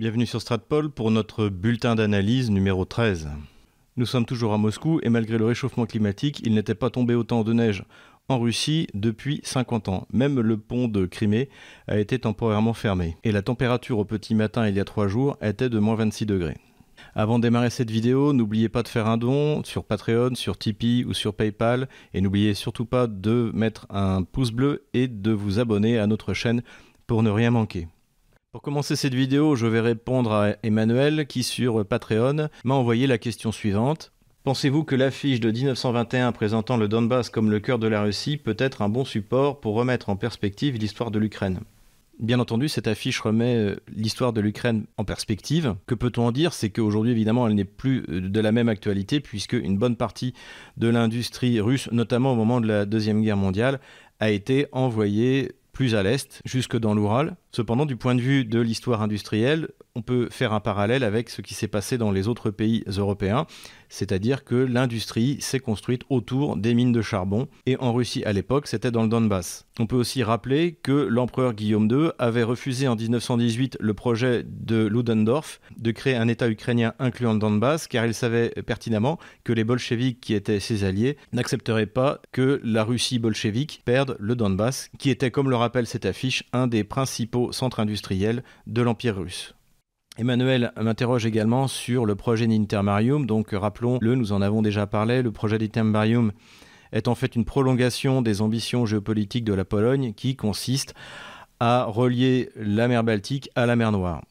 Bienvenue sur Stratpol pour notre bulletin d'analyse numéro 13. Nous sommes toujours à Moscou et malgré le réchauffement climatique, il n'était pas tombé autant de neige en Russie depuis 50 ans. Même le pont de Crimée a été temporairement fermé. Et la température au petit matin il y a 3 jours était de moins 26 degrés. Avant de démarrer cette vidéo, n'oubliez pas de faire un don sur Patreon, sur Tipeee ou sur PayPal. Et n'oubliez surtout pas de mettre un pouce bleu et de vous abonner à notre chaîne pour ne rien manquer. Pour commencer cette vidéo, je vais répondre à Emmanuel qui sur Patreon m'a envoyé la question suivante. Pensez-vous que l'affiche de 1921 présentant le Donbass comme le cœur de la Russie peut être un bon support pour remettre en perspective l'histoire de l'Ukraine? Bien entendu, cette affiche remet euh, l'histoire de l'Ukraine en perspective. Que peut-on en dire? C'est qu'aujourd'hui, évidemment, elle n'est plus euh, de la même actualité, puisque une bonne partie de l'industrie russe, notamment au moment de la Deuxième Guerre mondiale, a été envoyée plus à l'est, jusque dans l'Oural. Cependant, du point de vue de l'histoire industrielle, on peut faire un parallèle avec ce qui s'est passé dans les autres pays européens, c'est-à-dire que l'industrie s'est construite autour des mines de charbon, et en Russie à l'époque, c'était dans le Donbass. On peut aussi rappeler que l'empereur Guillaume II avait refusé en 1918 le projet de Ludendorff de créer un État ukrainien incluant le Donbass, car il savait pertinemment que les bolcheviks qui étaient ses alliés n'accepteraient pas que la Russie bolchevique perde le Donbass, qui était, comme le rappelle cette affiche, un des principaux centres industriels de l'Empire russe. Emmanuel m'interroge également sur le projet d'Intermarium. Donc rappelons-le, nous en avons déjà parlé, le projet d'Intermarium est en fait une prolongation des ambitions géopolitiques de la Pologne qui consiste à relier la mer Baltique à la mer Noire,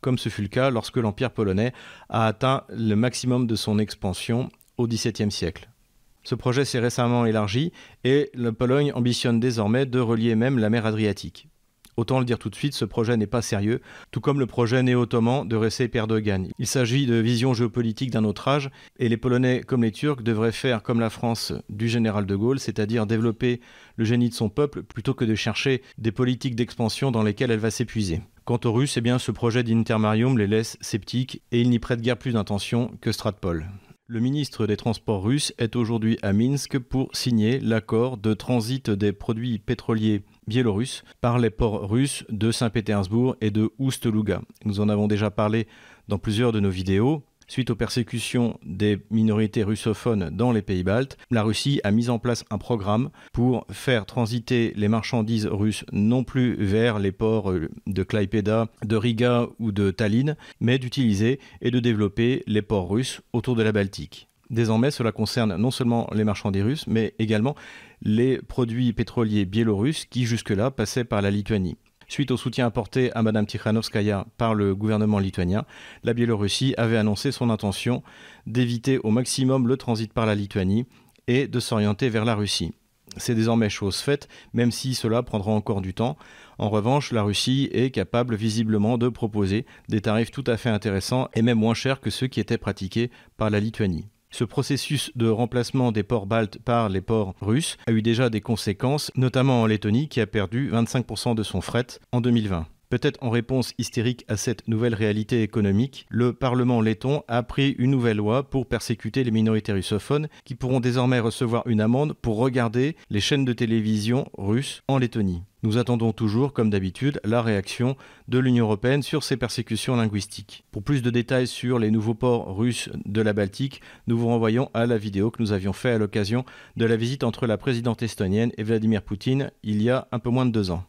comme ce fut le cas lorsque l'Empire polonais a atteint le maximum de son expansion au XVIIe siècle. Ce projet s'est récemment élargi et la Pologne ambitionne désormais de relier même la mer Adriatique. Autant le dire tout de suite, ce projet n'est pas sérieux, tout comme le projet néo-ottoman de Recep Erdogan. Il s'agit de vision géopolitique d'un autre âge, et les Polonais comme les Turcs devraient faire comme la France du général de Gaulle, c'est-à-dire développer le génie de son peuple plutôt que de chercher des politiques d'expansion dans lesquelles elle va s'épuiser. Quant aux Russes, eh bien, ce projet d'Intermarium les laisse sceptiques et ils n'y prêtent guère plus d'intention que Stratpol. Le ministre des Transports russe est aujourd'hui à Minsk pour signer l'accord de transit des produits pétroliers biélorusses par les ports russes de Saint-Pétersbourg et de Oust-Luga. Nous en avons déjà parlé dans plusieurs de nos vidéos. Suite aux persécutions des minorités russophones dans les pays baltes, la Russie a mis en place un programme pour faire transiter les marchandises russes non plus vers les ports euh, de Klaipeda, de Riga ou de Tallinn, mais d'utiliser et de développer les ports russes autour de la Baltique. Désormais, cela concerne non seulement les marchandises russes, mais également les produits pétroliers biélorusses qui jusque-là passaient par la Lituanie. Suite au soutien apporté à Mme Tikhanovskaya par le gouvernement lituanien, la Biélorussie avait annoncé son intention d'éviter au maximum le transit par la Lituanie et de s'orienter vers la Russie. C'est désormais chose faite, même si cela prendra encore du temps. En revanche, la Russie est capable visiblement de proposer des tarifs tout à fait intéressants et même moins chers que ceux qui étaient pratiqués par la Lituanie. Ce processus de remplacement des ports baltes par les ports russes a eu déjà des conséquences, notamment en Lettonie qui a perdu 25% de son fret en 2020. Peut-être en réponse hystérique à cette nouvelle réalité économique, le Parlement letton a pris une nouvelle loi pour persécuter les minorités russophones qui pourront désormais recevoir une amende pour regarder les chaînes de télévision russes en Lettonie. Nous attendons toujours, comme d'habitude, la réaction de l'Union européenne sur ces persécutions linguistiques. Pour plus de détails sur les nouveaux ports russes de la Baltique, nous vous renvoyons à la vidéo que nous avions faite à l'occasion de la visite entre la présidente estonienne et Vladimir Poutine il y a un peu moins de deux ans.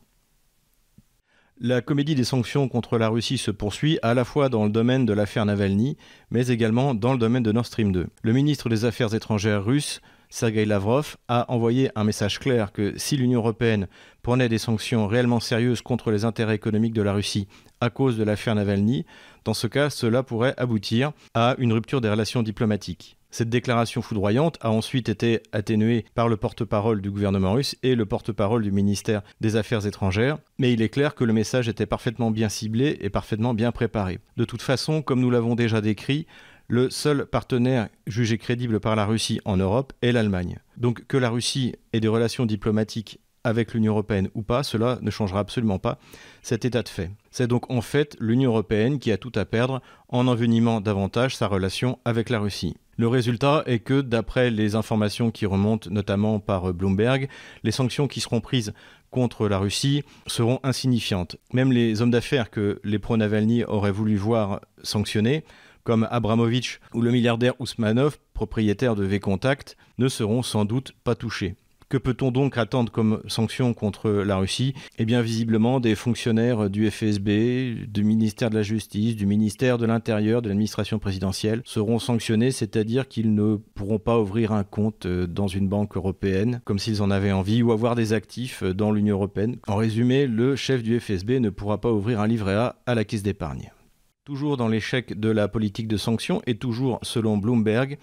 La comédie des sanctions contre la Russie se poursuit à la fois dans le domaine de l'affaire Navalny, mais également dans le domaine de Nord Stream 2. Le ministre des Affaires étrangères russe Sergei Lavrov a envoyé un message clair que si l'Union européenne prenait des sanctions réellement sérieuses contre les intérêts économiques de la Russie à cause de l'affaire Navalny, dans ce cas, cela pourrait aboutir à une rupture des relations diplomatiques. Cette déclaration foudroyante a ensuite été atténuée par le porte-parole du gouvernement russe et le porte-parole du ministère des Affaires étrangères, mais il est clair que le message était parfaitement bien ciblé et parfaitement bien préparé. De toute façon, comme nous l'avons déjà décrit, le seul partenaire jugé crédible par la Russie en Europe est l'Allemagne. Donc que la Russie ait des relations diplomatiques avec l'Union européenne ou pas, cela ne changera absolument pas cet état de fait. C'est donc en fait l'Union européenne qui a tout à perdre en envenimant davantage sa relation avec la Russie. Le résultat est que, d'après les informations qui remontent notamment par Bloomberg, les sanctions qui seront prises contre la Russie seront insignifiantes. Même les hommes d'affaires que les pro-Navalny auraient voulu voir sanctionnés, comme Abramovich ou le milliardaire Ousmanov, propriétaire de V-Contact, ne seront sans doute pas touchés. Que peut-on donc attendre comme sanction contre la Russie? Eh bien, visiblement, des fonctionnaires du FSB, du ministère de la Justice, du ministère de l'Intérieur, de l'administration présidentielle seront sanctionnés, c'est-à-dire qu'ils ne pourront pas ouvrir un compte euh, dans une banque européenne comme s'ils en avaient envie ou avoir des actifs euh, dans l'Union européenne. En résumé, le chef du FSB ne pourra pas ouvrir un livret A à la caisse d'épargne. Toujours dans l'échec de la politique de sanctions et toujours selon Bloomberg,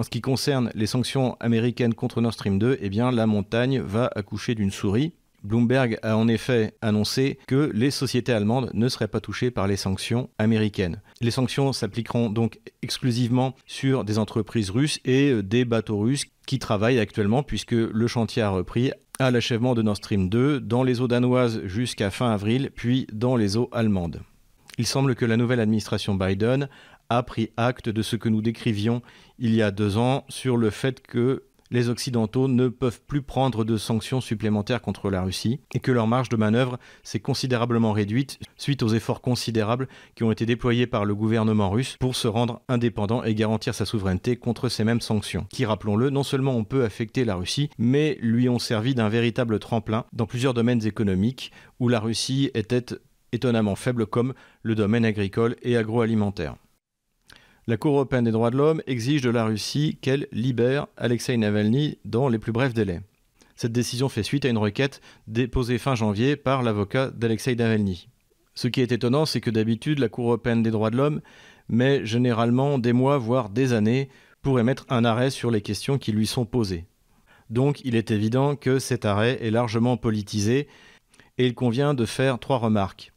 en ce qui concerne les sanctions américaines contre Nord Stream 2, eh la montagne va accoucher d'une souris. Bloomberg a en effet annoncé que les sociétés allemandes ne seraient pas touchées par les sanctions américaines. Les sanctions s'appliqueront donc exclusivement sur des entreprises russes et des bateaux russes qui travaillent actuellement puisque le chantier a repris à l'achèvement de Nord Stream 2 dans les eaux danoises jusqu'à fin avril, puis dans les eaux allemandes. Il semble que la nouvelle administration Biden a pris acte de ce que nous décrivions il y a deux ans sur le fait que les Occidentaux ne peuvent plus prendre de sanctions supplémentaires contre la Russie et que leur marge de manœuvre s'est considérablement réduite suite aux efforts considérables qui ont été déployés par le gouvernement russe pour se rendre indépendant et garantir sa souveraineté contre ces mêmes sanctions, qui, rappelons-le, non seulement ont peu affecté la Russie, mais lui ont servi d'un véritable tremplin dans plusieurs domaines économiques où la Russie était étonnamment faible comme le domaine agricole et agroalimentaire. La Cour européenne des droits de l'homme exige de la Russie qu'elle libère Alexei Navalny dans les plus brefs délais. Cette décision fait suite à une requête déposée fin janvier par l'avocat d'Alexei Navalny. Ce qui est étonnant, c'est que d'habitude, la Cour européenne des droits de l'homme met généralement des mois, voire des années, pour émettre un arrêt sur les questions qui lui sont posées. Donc il est évident que cet arrêt est largement politisé et il convient de faire trois remarques.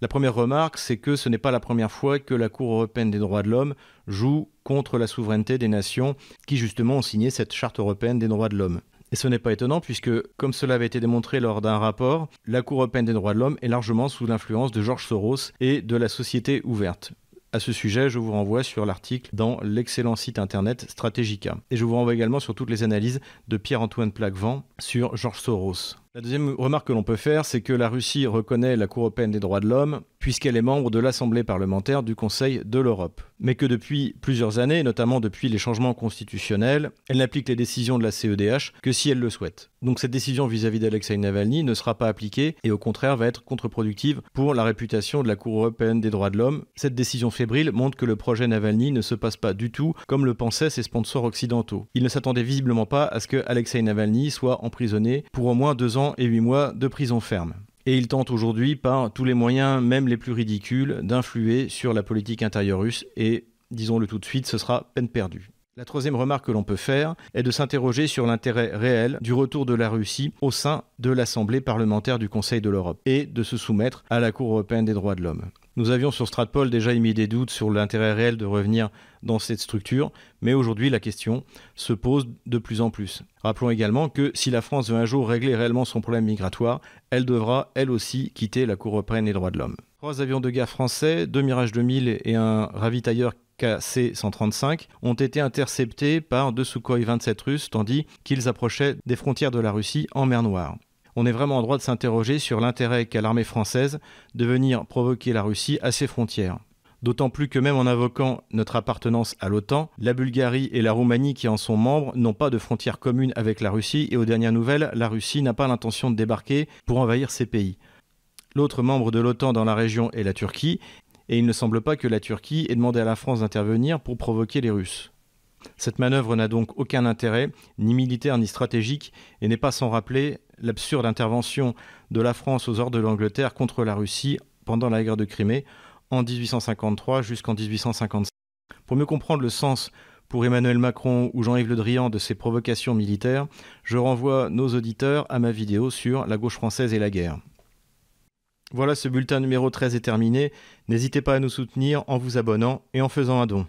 La première remarque, c'est que ce n'est pas la première fois que la Cour européenne des droits de l'homme joue contre la souveraineté des nations qui justement ont signé cette charte européenne des droits de l'homme. Et ce n'est pas étonnant puisque, comme cela avait été démontré lors d'un rapport, la Cour européenne des droits de l'homme est largement sous l'influence de Georges Soros et de la société ouverte. À ce sujet, je vous renvoie sur l'article dans l'excellent site internet Strategica. Et je vous renvoie également sur toutes les analyses de Pierre-Antoine Plaquevent sur Georges Soros. La deuxième remarque que l'on peut faire, c'est que la Russie reconnaît la Cour européenne des droits de l'homme puisqu'elle est membre de l'Assemblée parlementaire du Conseil de l'Europe. Mais que depuis plusieurs années, notamment depuis les changements constitutionnels, elle n'applique les décisions de la CEDH que si elle le souhaite. Donc cette décision vis-à-vis d'Alexei Navalny ne sera pas appliquée et au contraire va être contre-productive pour la réputation de la Cour européenne des droits de l'homme. Cette décision fébrile montre que le projet Navalny ne se passe pas du tout comme le pensaient ses sponsors occidentaux. Ils ne s'attendaient visiblement pas à ce que Alexei Navalny soit emprisonné pour au moins deux et 8 mois de prison ferme. Et il tente aujourd'hui par tous les moyens, même les plus ridicules, d'influer sur la politique intérieure russe et, disons-le tout de suite, ce sera peine perdue. La troisième remarque que l'on peut faire est de s'interroger sur l'intérêt réel du retour de la Russie au sein de l'Assemblée parlementaire du Conseil de l'Europe et de se soumettre à la Cour européenne des droits de l'homme. Nous avions sur Stratpol déjà émis des doutes sur l'intérêt réel de revenir dans cette structure, mais aujourd'hui la question se pose de plus en plus. Rappelons également que si la France veut un jour régler réellement son problème migratoire, elle devra elle aussi quitter la Cour européenne des droits de l'homme. Trois avions de guerre français, deux Mirage 2000 et un ravitailleur KC-135 ont été interceptés par deux Sukhoi 27 russes tandis qu'ils approchaient des frontières de la Russie en mer Noire. On est vraiment en droit de s'interroger sur l'intérêt qu'a l'armée française de venir provoquer la Russie à ses frontières. D'autant plus que même en invoquant notre appartenance à l'OTAN, la Bulgarie et la Roumanie qui en sont membres n'ont pas de frontières communes avec la Russie et aux dernières nouvelles, la Russie n'a pas l'intention de débarquer pour envahir ces pays. L'autre membre de l'OTAN dans la région est la Turquie et il ne semble pas que la Turquie ait demandé à la France d'intervenir pour provoquer les Russes. Cette manœuvre n'a donc aucun intérêt, ni militaire ni stratégique, et n'est pas sans rappeler l'absurde intervention de la France aux ordres de l'Angleterre contre la Russie pendant la guerre de Crimée en 1853 jusqu'en 1855. Pour mieux comprendre le sens pour Emmanuel Macron ou Jean-Yves Le Drian de ces provocations militaires, je renvoie nos auditeurs à ma vidéo sur la gauche française et la guerre. Voilà, ce bulletin numéro 13 est terminé. N'hésitez pas à nous soutenir en vous abonnant et en faisant un don.